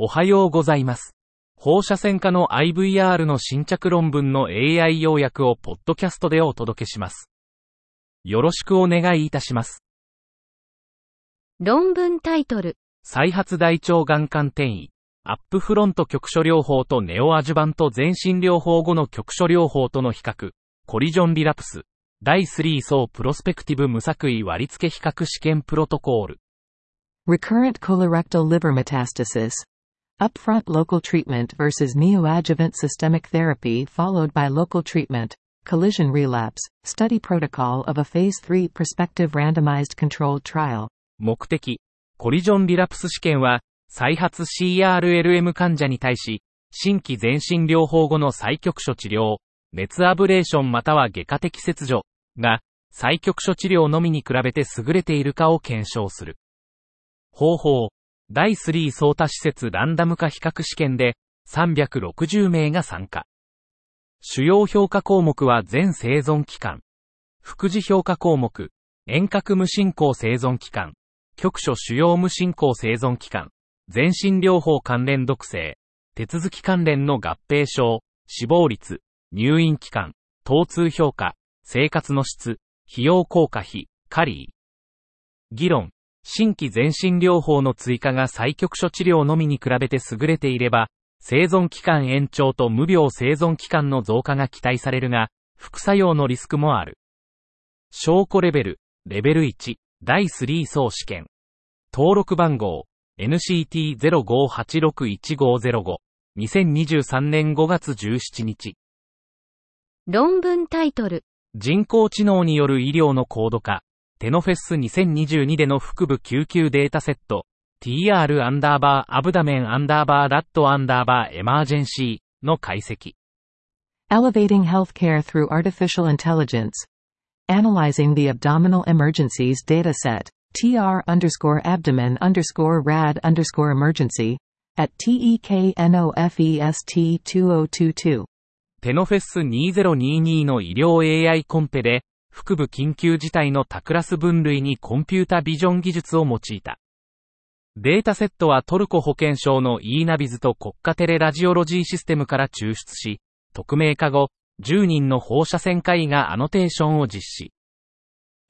おはようございます。放射線科の IVR の新着論文の AI 要約をポッドキャストでお届けします。よろしくお願いいたします。論文タイトル、再発大腸がん幹転移、アップフロント局所療法とネオアジュバント全身療法後の局所療法との比較、コリジョンリラプス、第3層プロスペクティブ無作為割付比較試験プロトコール。Recurrent colorectal liver metastasis. Upfront local treatment versus neoadjuvant systemic therapy followed by local treatment. Collision relapse. Study protocol of a phase 3 prospective randomized controlled trial. 目的、コリジョンリラプス試験は、再発 CRLM 患者に対し、新規全身療法後の再局所治療、熱アブレーションまたは外科的切除が、再局所治療のみに比べて優れているかを検証する。方法、第3相多施設ランダム化比較試験で、360名が参加。主要評価項目は全生存期間。副次評価項目、遠隔無進行生存期間、局所主要無進行生存期間、全身療法関連毒性、手続き関連の合併症、死亡率、入院期間、疼痛評価、生活の質、費用効果費、カリー。議論、新規全身療法の追加が再局所治療のみに比べて優れていれば、生存期間延長と無病生存期間の増加が期待されるが、副作用のリスクもある。証拠レベル、レベル1、第3層試験。登録番号、NCT05861505。2023年5月17日。論文タイトル、人工知能による医療の高度化。テノフェス2022での腹部救急データセット。TR アンダーバーアブダメンアンダーバーラットアンダーバーエマージェンシーの解析。Elevating healthcare through artificial intelligence. Analyzing the abdominal emergencies dataset. TR underscore abdomen underscore rad underscore emergency. At the TEKNOFEST 2022. TEKNOFEST 2022の医療 AI コンペで、腹部緊急事態の多クラス分類にコンピュータビジョン技術を用いた。データセットはトルコ保健省の e ナビズと国家テレラジオロジーシステムから抽出し、匿名化後、10人の放射線科医がアノテーションを実施。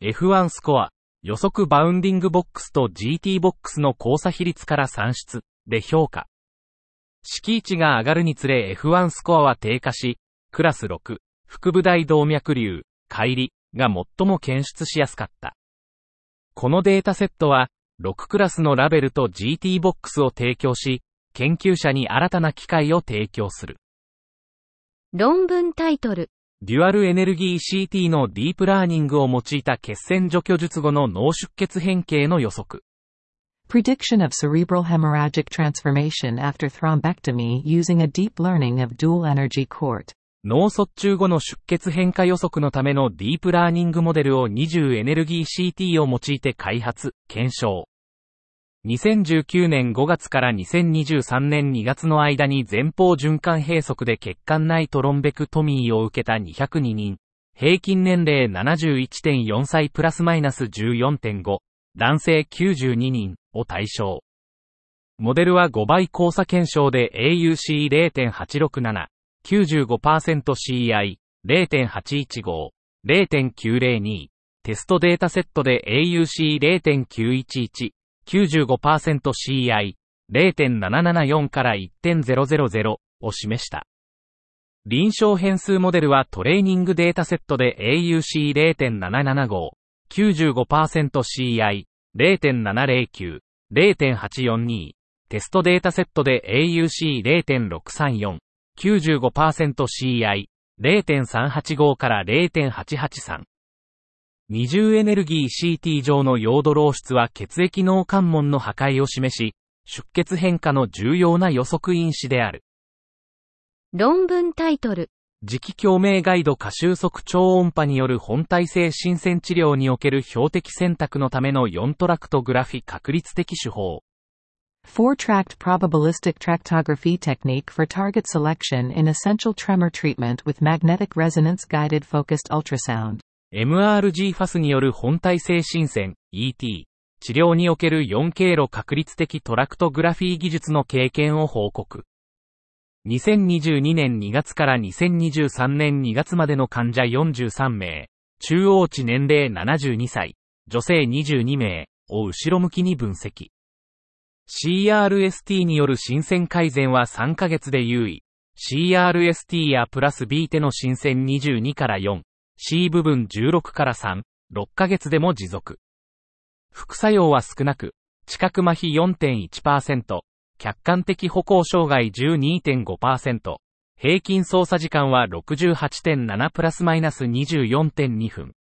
F1 スコア、予測バウンディングボックスと GT ボックスの交差比率から算出、で評価。敷地が上がるにつれ F1 スコアは低下し、クラス6、腹部大動脈瘤、乖離が最も検出しやすかった。このデータセットは、6クラスのラベルと GT ボックスを提供し、研究者に新たな機会を提供する。論文タイトル、デュアルエネルギー CT のディープラーニングを用いた血栓除去術後の脳出血変形の予測。Prediction of cerebral hemorrhagic transformation after thrombectomy using a deep learning of dual energy court. 脳卒中後の出血変化予測のためのディープラーニングモデルを20エネルギー CT を用いて開発、検証。2019年5月から2023年2月の間に前方循環閉塞で血管内トロンベクトミーを受けた202人。平均年齢71.4歳プラスマイナス14.5。男性92人を対象。モデルは5倍交差検証で AUC0.867。95%CI、0.815、0.902、テストデータセットで AUC0.911、95%CI、0.774から1.000を示した。臨床変数モデルはトレーニングデータセットで AUC0.775、95%CI、0.709、0.842、テストデータセットで AUC0.634、95%CI、0.385から0.883。20エネルギー CT 上の溶土漏出は血液脳関門の破壊を示し、出血変化の重要な予測因子である。論文タイトル、磁気共鳴ガイド過収束超音波による本体性新鮮治療における標的選択のための4トラクトグラフィ確率的手法。Four-tracked probabilistic tractography technique for target selection in essential tremor treatment with magnetic resonance guided focused ultrasound. MRG ファスによる本体性新鮮 ET 治療における4経路確率的トラクトグラフィー技術の経験を報告。2022年2月から2023年2月までの患者43名、中央値年齢72歳、女性22名を後ろ向きに分析。CRST による新鮮改善は3ヶ月で優位。CRST やプラス B 手の新鮮22から4、C 部分16から3、6ヶ月でも持続。副作用は少なく、知覚麻痺4.1%、客観的歩行障害12.5%、平均操作時間は68.7プラスマイナス24.2分。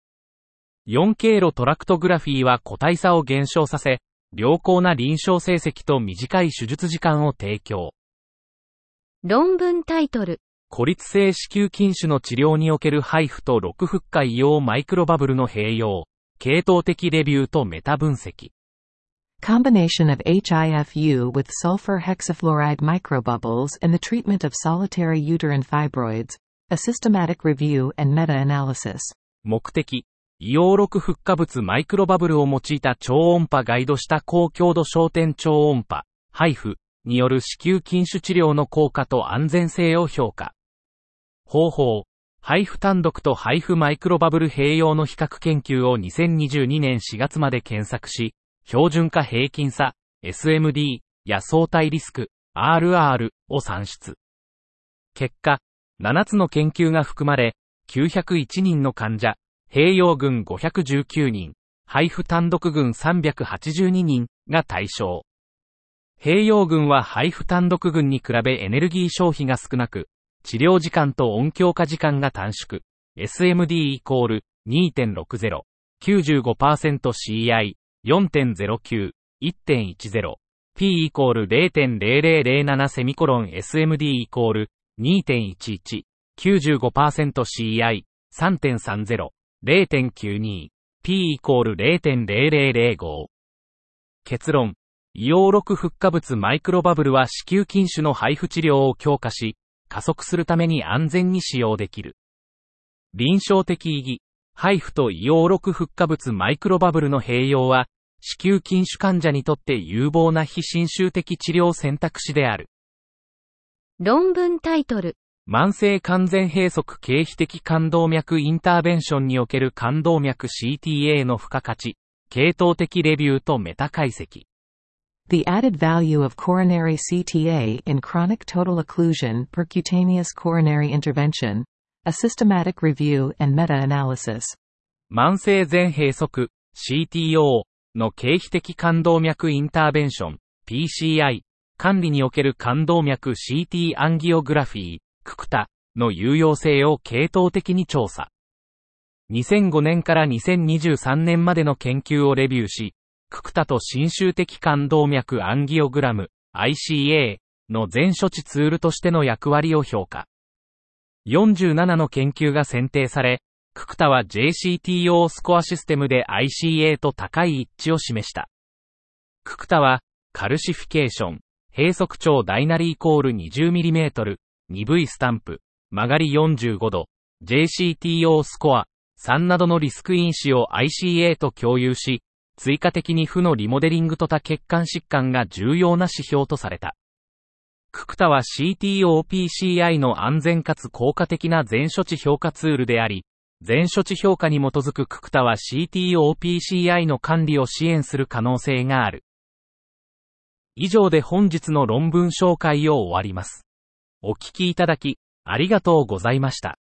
4経路トラクトグラフィーは個体差を減少させ、良好な臨床成績と短い手術時間を提供。論文タイトル。孤立性子宮筋腫の治療における配布と6フッ化硫黄マイクロバブルの併用。系統的レビューとメタ分析。Combination of HIFU with sulfur hexafluoride microbubbles in the treatment of solitary uterine fibroids. A systematic review and meta-analysis. 目的。硫黄6フッ化物マイクロバブルを用いた超音波ガイドした高強度焦点超音波、配布による子宮筋腫治療の効果と安全性を評価。方法。配布単独と配布マイクロバブル併用の比較研究を2022年4月まで検索し、標準化平均差、SMD や相対リスク、RR を算出。結果、7つの研究が含まれ、901人の患者、併用群519人、配布単独群382人が対象。併用群は配布単独群に比べエネルギー消費が少なく、治療時間と音響化時間が短縮。SMD イコール2.60、95%CI、4.09、1.10、P イコール0.0007セミコロン SMD イコール2.11、95%CI、3.30、0.92、P イコール0.0005。結論。硫黄6フッ化物マイクロバブルは子宮筋腫の配布治療を強化し、加速するために安全に使用できる。臨床的意義、配布と硫黄6フッ化物マイクロバブルの併用は、子宮筋腫患者にとって有望な非侵襲的治療選択肢である。論文タイトル。慢性完全閉塞経皮的感動脈インターベンションにおける感動脈 CTA の付加価値、系統的レビューとメタ解析。The added value of coronary CTA in chronic total occlusion percutaneous coronary intervention, a systematic review and meta-analysis. 慢性全閉塞 CTO の経皮的感動脈インターベンション PCI 管理における感動脈 CT アンギオグラフィー、ククタの有用性を系統的に調査。2005年から2023年までの研究をレビューし、ククタと侵襲的感動脈アンギオグラム ICA の全処置ツールとしての役割を評価。47の研究が選定され、ククタは JCTO スコアシステムで ICA と高い一致を示した。ククタは、カルシフィケーション、閉塞長大なりイコール 20mm、2V スタンプ、曲がり45度、JCTO スコア、3などのリスク因子を ICA と共有し、追加的に負のリモデリングと多血管疾患が重要な指標とされた。ククタは CTOPCI の安全かつ効果的な全処置評価ツールであり、全処置評価に基づくククタは CTOPCI の管理を支援する可能性がある。以上で本日の論文紹介を終わります。お聞きいただき、ありがとうございました。